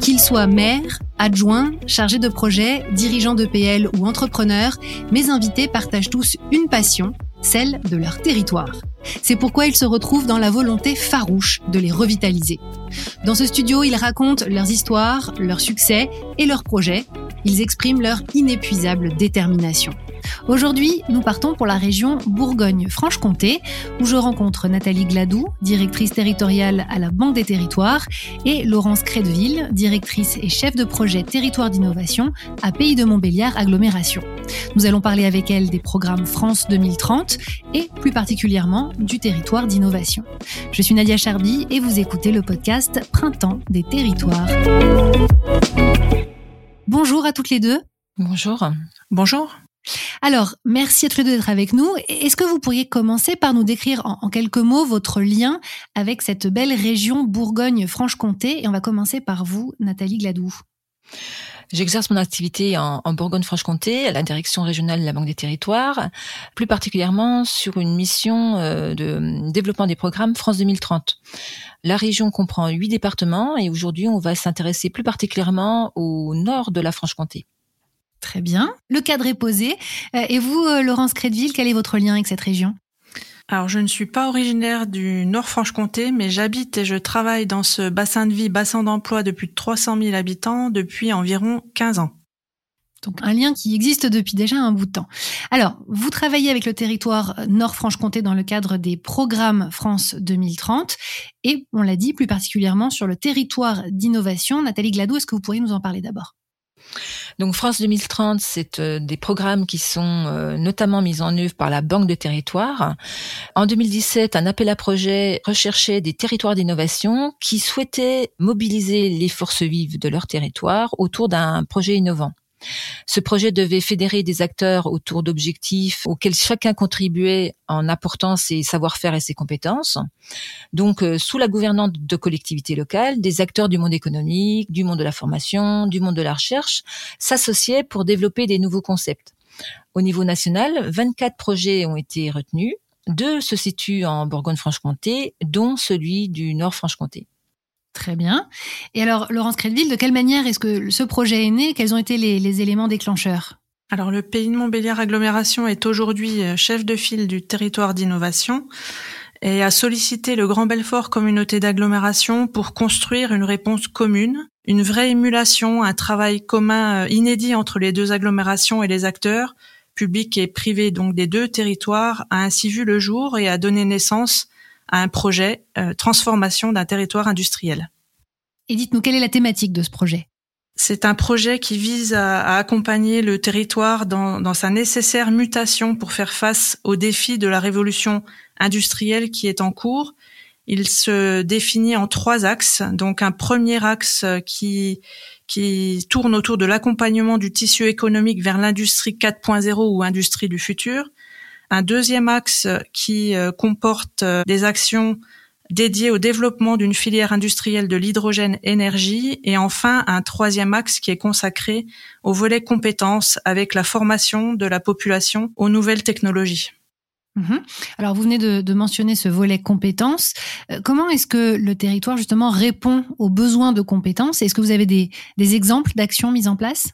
Qu'ils soient maires, adjoints, chargés de projet, dirigeants de PL ou entrepreneurs, mes invités partagent tous une passion, celle de leur territoire. C'est pourquoi ils se retrouvent dans la volonté farouche de les revitaliser. Dans ce studio, ils racontent leurs histoires, leurs succès et leurs projets. Ils expriment leur inépuisable détermination. Aujourd'hui, nous partons pour la région Bourgogne-Franche-Comté, où je rencontre Nathalie Gladou, directrice territoriale à la Banque des Territoires, et Laurence Crédeville, directrice et chef de projet Territoire d'innovation à Pays de Montbéliard Agglomération. Nous allons parler avec elle des programmes France 2030 et plus particulièrement du territoire d'innovation. Je suis Nadia Charby et vous écoutez le podcast Printemps des territoires. Bonjour à toutes les deux. Bonjour. Bonjour. Alors, merci à tous les deux d'être avec nous. Est-ce que vous pourriez commencer par nous décrire en, quelques mots votre lien avec cette belle région Bourgogne-Franche-Comté Et on va commencer par vous, Nathalie Gladou. J'exerce mon activité en, Bourgogne-Franche-Comté à la direction régionale de la Banque des Territoires, plus particulièrement sur une mission euh, de développement des programmes France 2030. La région comprend huit départements et aujourd'hui on va s'intéresser plus particulièrement au nord de la Franche-Comté. Très bien. Le cadre est posé. Euh, et vous, euh, Laurence Crédville, quel est votre lien avec cette région? Alors, je ne suis pas originaire du Nord-Franche-Comté, mais j'habite et je travaille dans ce bassin de vie, bassin d'emploi de plus de 300 000 habitants depuis environ 15 ans. Donc un lien qui existe depuis déjà un bout de temps. Alors, vous travaillez avec le territoire Nord-Franche-Comté dans le cadre des programmes France 2030 et, on l'a dit, plus particulièrement sur le territoire d'innovation. Nathalie Gladou, est-ce que vous pourriez nous en parler d'abord? Donc France 2030, c'est euh, des programmes qui sont euh, notamment mis en œuvre par la Banque de territoire. En 2017, un appel à projet recherchait des territoires d'innovation qui souhaitaient mobiliser les forces vives de leur territoire autour d'un projet innovant. Ce projet devait fédérer des acteurs autour d'objectifs auxquels chacun contribuait en apportant ses savoir-faire et ses compétences. Donc, euh, sous la gouvernance de collectivités locales, des acteurs du monde économique, du monde de la formation, du monde de la recherche s'associaient pour développer des nouveaux concepts. Au niveau national, 24 projets ont été retenus. Deux se situent en Bourgogne-Franche-Comté, dont celui du Nord-Franche-Comté. Très bien. Et alors, Laurence Crédville, de quelle manière est-ce que ce projet est né? Quels ont été les, éléments déclencheurs? Alors le pays de Montbéliard Agglomération est aujourd'hui euh, chef de file du territoire d'innovation et a sollicité le Grand Belfort Communauté d'agglomération pour construire une réponse commune, une vraie émulation, un travail commun euh, inédit entre les deux agglomérations et les acteurs, publics et privés donc des deux territoires, a ainsi vu le jour et a donné naissance à un projet euh, transformation d'un territoire industriel. Et dites-nous, quelle est la thématique de ce projet? C'est un projet qui vise à, accompagner le territoire dans, dans, sa nécessaire mutation pour faire face aux défis de la révolution industrielle qui est en cours. Il se définit en trois axes. Donc un premier axe qui, qui tourne autour de l'accompagnement du tissu économique vers l'industrie 4.0 ou industrie du futur un deuxième axe qui euh, comporte euh, des actions dédiées au développement d'une filière industrielle de l'hydrogène énergie et enfin un troisième axe qui est consacré au volet compétences avec la formation de la population aux nouvelles technologies. Mhm. Alors vous venez de, mentionner ce volet compétences. Euh, comment est-ce que le territoire justement répond aux besoins de compétences? Est-ce que vous avez des exemples d'actions mises en place?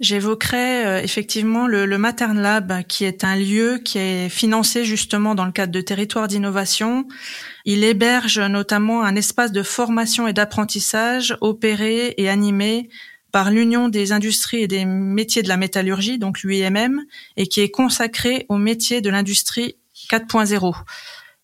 J'évoquerai euh, effectivement le, le Matern Lab, qui est un lieu qui est financé justement dans le cadre de territoires d'innovation. Il héberge notamment un espace de formation et d'apprentissage opéré et animé par l'Union des industries et des métiers de la métallurgie, donc l'UIMM, et qui est consacré au métier de l'industrie 4.0.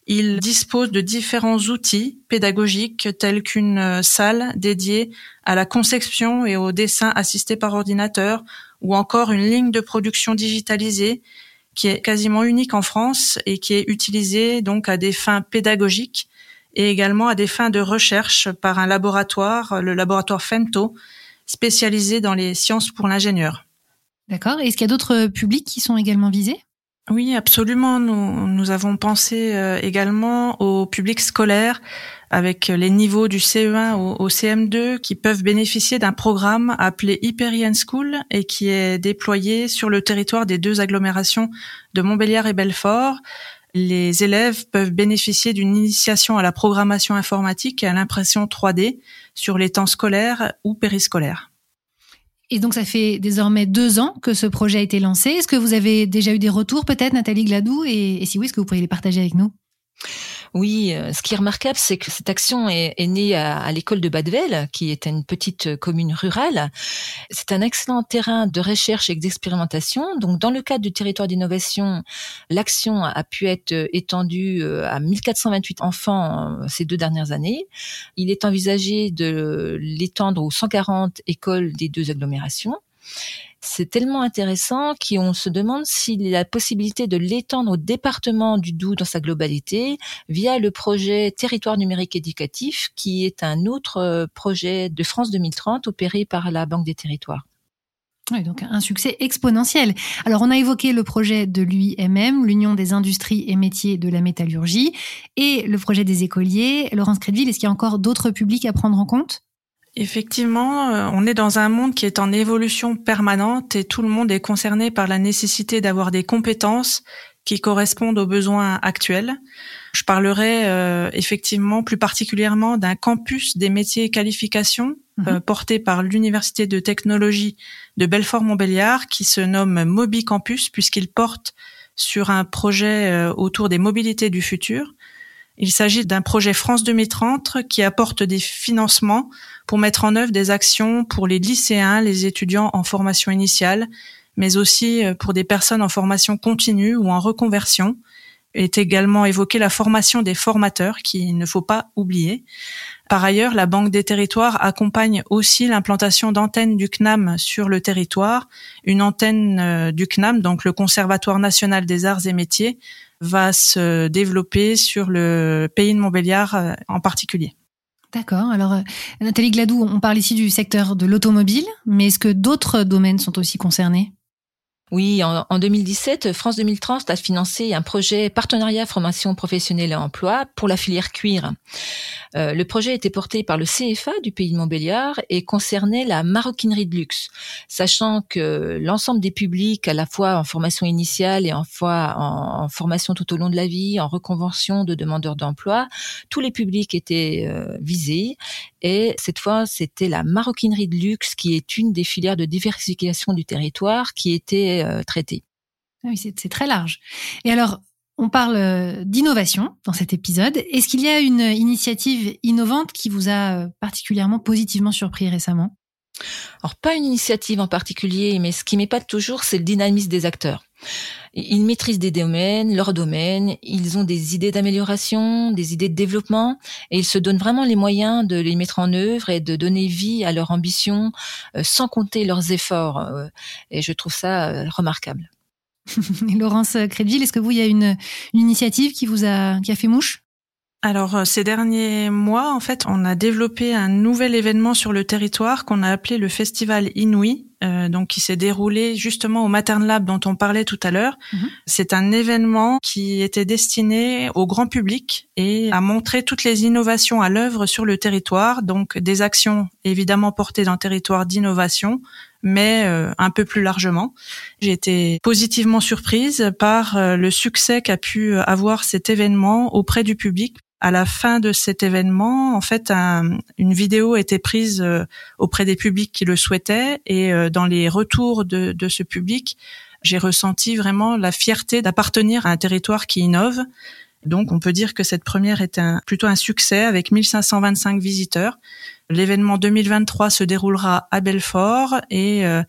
Il dispose de différents outils pédagogiques tels qu'une euh, salle dédiée à la conception et au dessin assisté par ordinateur ou encore une ligne de production digitalisée qui est quasiment unique en France et qui est utilisée donc à des fins pédagogiques et également à des fins de recherche par un laboratoire, le laboratoire FEMTO, spécialisé dans les sciences pour l'ingénieur. D'accord. Est-ce qu'il y a d'autres publics qui sont également visés? Oui, absolument. Nous, avons pensé euh, également au public scolaire avec les niveaux du CE1 au, CM2 qui peuvent bénéficier d'un programme appelé Hyperion School et qui est déployé sur le territoire des deux agglomérations de Montbéliard et Belfort. les élèves peuvent bénéficier d'une initiation à la programmation informatique et à l'impression 3D sur les temps scolaires ou périscolaires. Et donc, ça fait désormais deux ans que ce projet a été lancé. Est-ce que vous avez déjà eu des retours, peut-être, Nathalie Gladou? Et, et si oui, est-ce que vous pourriez les partager avec nous? Oui, euh, ce qui est remarquable, c'est que cette action est, née à, l'école de Badevel, qui est une petite commune rurale. C'est un excellent terrain de recherche et d'expérimentation. Donc, dans le cadre du territoire d'innovation, l'action a pu être étendue euh, à 1428 enfants euh, ces deux dernières années. Il est envisagé de l'étendre aux 140 écoles des deux agglomérations c'est tellement intéressant qu'on se demande s'il y a la possibilité de l'étendre au département du Doubs dans sa globalité via le projet Territoire numérique éducatif, qui est un autre euh, projet de France 2030 opéré par la Banque des territoires. Oui, donc un succès exponentiel. Alors on a évoqué le projet de l'UIMM, l'Union des industries et métiers de la métallurgie, et le projet des écoliers. Laurence Crédville, est-ce qu'il y a encore d'autres publics à prendre en compte? Effectivement, euh, on est dans un monde qui est en évolution permanente et tout le monde est concerné par la nécessité d'avoir des compétences qui correspondent aux besoins actuels. Je parlerai euh, effectivement plus particulièrement d'un campus des métiers et qualifications mhm. euh, porté par l'Université de technologie de Belfort-Montbéliard qui se nomme Mobi Campus puisqu'il porte sur un projet autour des mobilités du futur. Il s'agit d'un projet France 2030 qui apporte des financements pour mettre en œuvre des actions pour les lycéens, les étudiants en formation initiale, mais aussi euh, pour des personnes en formation continue ou en reconversion. Est également évoquée la formation des formateurs, qu'il ne faut pas oublier. Par ailleurs, la Banque des territoires accompagne aussi l'implantation d'antennes du CNAM sur le territoire. Une antenne euh, du CNAM, donc le Conservatoire national des arts et métiers, va se développer sur le pays de Montbéliard euh, en particulier. D'accord. Alors, euh, Nathalie Gladou, on parle ici du secteur de l'automobile, mais est-ce que d'autres domaines sont aussi concernés? Oui, en, 2017, France 2030 a financé un projet partenariat formation professionnelle et emploi pour la filière cuir. Euh, le projet était porté par le CFA du pays de Montbéliard et concernait la maroquinerie de luxe, sachant que l'ensemble des publics, à la fois en formation initiale et en, fois en, formation tout au long de la vie, en reconvention de demandeurs d'emploi, tous les publics étaient euh, visés. Et cette fois, c'était la maroquinerie de luxe qui est une des filières de diversification du territoire qui était euh, traité. Ah oui, c'est très large. Et alors, on parle euh, d'innovation dans cet épisode. Est-ce qu'il y a une initiative innovante qui vous a euh, particulièrement positivement surpris récemment? Alors pas une initiative en particulier, mais ce qui m'épate toujours, c'est le dynamisme des acteurs. Ils maîtrisent des domaines, leurs domaines, ils ont des idées d'amélioration, des idées de développement, et ils se donnent vraiment les moyens de les mettre en œuvre et de donner vie à leur ambition euh, sans compter leurs efforts. Euh, et je trouve ça euh, remarquable. Laurence Crédville, est-ce que vous, il y a une, une initiative qui vous a, qui a fait mouche? Alors euh, ces derniers mois, en fait, on a développé un nouvel événement sur le territoire qu'on a appelé le Festival Inouï, euh, donc qui s'est déroulé justement au Matern Lab dont on parlait tout à l'heure. Mhm. C'est un événement qui était destiné au grand public et à montrer toutes les innovations à l'œuvre sur le territoire, donc des actions évidemment portées dans le territoire d'innovation, mais euh, un peu plus largement. J'ai été positivement surprise par le succès qu'a pu avoir cet événement auprès du public à la fin de cet événement, en fait, une vidéo a été prise euh, auprès des publics qui le souhaitaient et euh, dans les retours de, ce public, j'ai ressenti vraiment la fierté d'appartenir à un territoire qui innove. Donc, on peut dire que cette première est plutôt un succès avec 1525 visiteurs. L'événement 2023 se déroulera à Belfort et euh,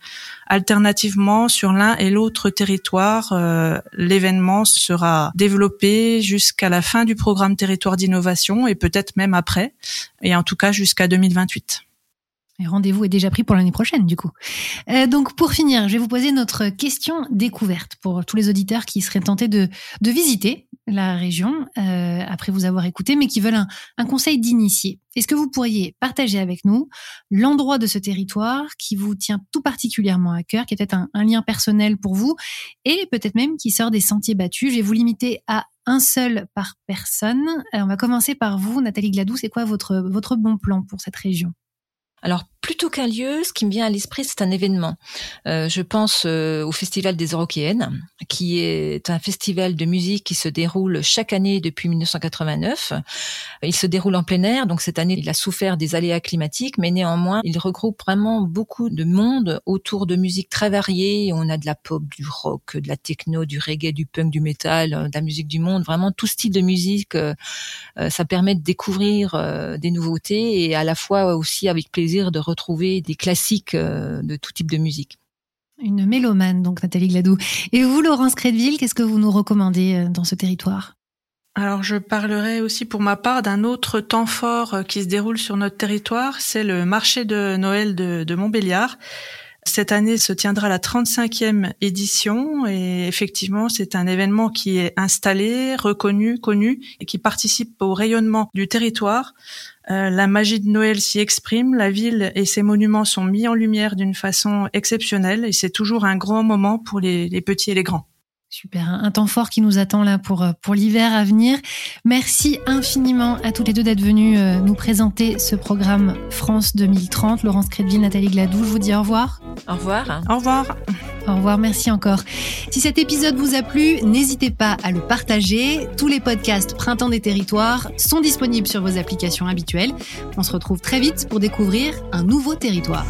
alternativement sur l'un et l'autre territoire, euh, l'événement sera développé jusqu'à la fin du programme territoire d'innovation et peut-être même après, et en tout cas jusqu'à 2028. Et rendez-vous est déjà pris pour l'année prochaine, du coup. Euh, donc, pour finir, je vais vous poser notre question découverte pour tous les auditeurs qui seraient tentés de visiter la région euh, après vous avoir écouté, mais qui veulent un, un conseil d'initié. Est-ce que vous pourriez partager avec nous l'endroit de ce territoire qui vous tient tout particulièrement à cœur, qui est peut-être un, lien personnel pour vous, et peut-être même qui sort des sentiers battus? Je vais vous limiter à un seul par personne. Euh, on va commencer par vous, Nathalie Gladou. C'est quoi votre, votre bon plan pour cette région? Alors plutôt qu'un lieu, ce qui me vient à l'esprit, c'est un événement. Euh, je pense euh, au Festival des Eurokéennes, qui est un festival de musique qui se déroule chaque année depuis 1989. Il se déroule en plein air, donc cette année, il a souffert des aléas climatiques, mais néanmoins, il regroupe vraiment beaucoup de monde autour de musique très variée. On a de la pop, du rock, de la techno, du reggae, du punk, du métal, euh, de la musique du monde, vraiment tout style de musique. ça permet de découvrir des nouveautés et à la fois aussi avec plaisir de retrouver des classiques euh, de tout type de musique. Une mélomane, donc Nathalie Gladou. Et vous, Laurence Crédville, qu'est-ce que vous nous recommandez euh, dans ce territoire? Alors je parlerai aussi pour ma part d'un autre temps fort euh, qui se déroule sur notre territoire, c'est le marché de Noël de, de Montbéliard. Cette année se tiendra la 35e édition et effectivement c'est un événement qui est installé, reconnu, connu et qui participe au rayonnement du territoire. Euh, la magie de Noël s'y exprime, la ville et ses monuments sont mis en lumière d'une façon exceptionnelle et c'est toujours un grand moment pour les petits et les grands. Super, un temps fort qui nous attend là pour, euh, pour l'hiver à venir. Merci infiniment à toutes les deux d'être venues euh, nous présenter ce programme France 2030. Laurence Crédville, Nathalie Gladou, je vous dis au revoir. Au revoir. Au revoir. Au revoir, merci encore. Si cet épisode vous a plu, n'hésitez pas à le partager. Tous les podcasts Printemps des territoires sont disponibles sur vos applications habituelles. On se retrouve très vite pour découvrir un nouveau territoire.